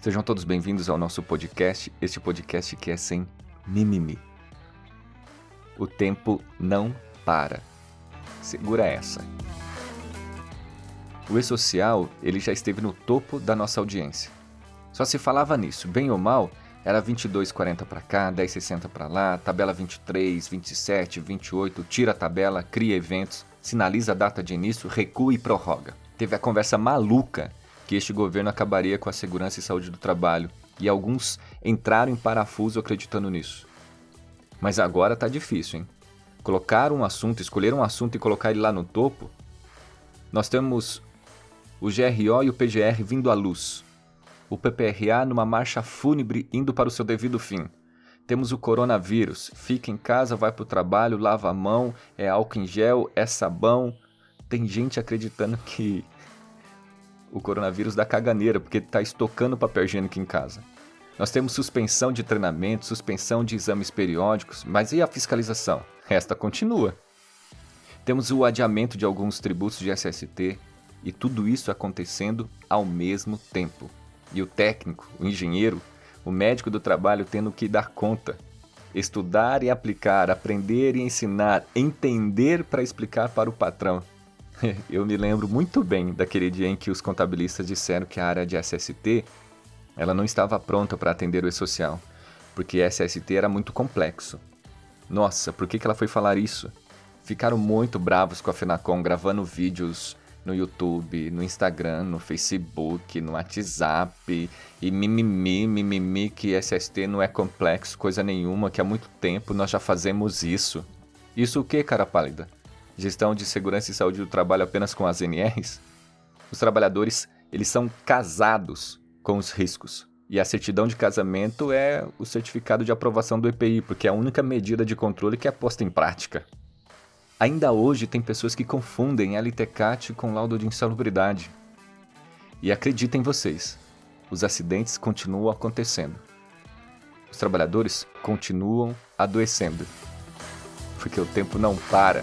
Sejam todos bem-vindos ao nosso podcast, este podcast que é sem mimimi. O tempo não para. Segura essa. O E-Social, ele já esteve no topo da nossa audiência. Só se falava nisso, bem ou mal, era 22,40 para cá, 10,60 para lá, tabela 23, 27, 28, tira a tabela, cria eventos, sinaliza a data de início, recua e prorroga. Teve a conversa maluca que este governo acabaria com a segurança e saúde do trabalho, e alguns entraram em parafuso acreditando nisso. Mas agora tá difícil, hein? Colocar um assunto, escolher um assunto e colocar ele lá no topo. Nós temos o GRO e o PGR vindo à luz. O PPRA numa marcha fúnebre indo para o seu devido fim. Temos o coronavírus. Fica em casa, vai para o trabalho, lava a mão, é álcool em gel, é sabão. Tem gente acreditando que o coronavírus da caganeira, porque está estocando papel higiênico em casa. Nós temos suspensão de treinamento, suspensão de exames periódicos, mas e a fiscalização? Esta continua. Temos o adiamento de alguns tributos de SST e tudo isso acontecendo ao mesmo tempo. E o técnico, o engenheiro, o médico do trabalho tendo que dar conta. Estudar e aplicar, aprender e ensinar, entender para explicar para o patrão. eu me lembro muito bem daquele dia em que os contabilistas disseram que a área de SST ela não estava pronta para atender o e-social, porque SST era muito complexo. Nossa, por que, que ela foi falar isso? Ficaram muito bravos com a Fenacom gravando vídeos no YouTube, no Instagram, no Facebook, no WhatsApp e mimimi, mimimi que SST não é complexo, coisa nenhuma, que há muito tempo nós já fazemos isso. Isso o que, cara pálida? Gestão de segurança e saúde do trabalho apenas com as NRs, os trabalhadores eles são casados com os riscos. E a certidão de casamento é o certificado de aprovação do EPI, porque é a única medida de controle que é posta em prática. Ainda hoje tem pessoas que confundem LTCAT com laudo de insalubridade. E acreditem vocês, os acidentes continuam acontecendo. Os trabalhadores continuam adoecendo. Porque o tempo não para.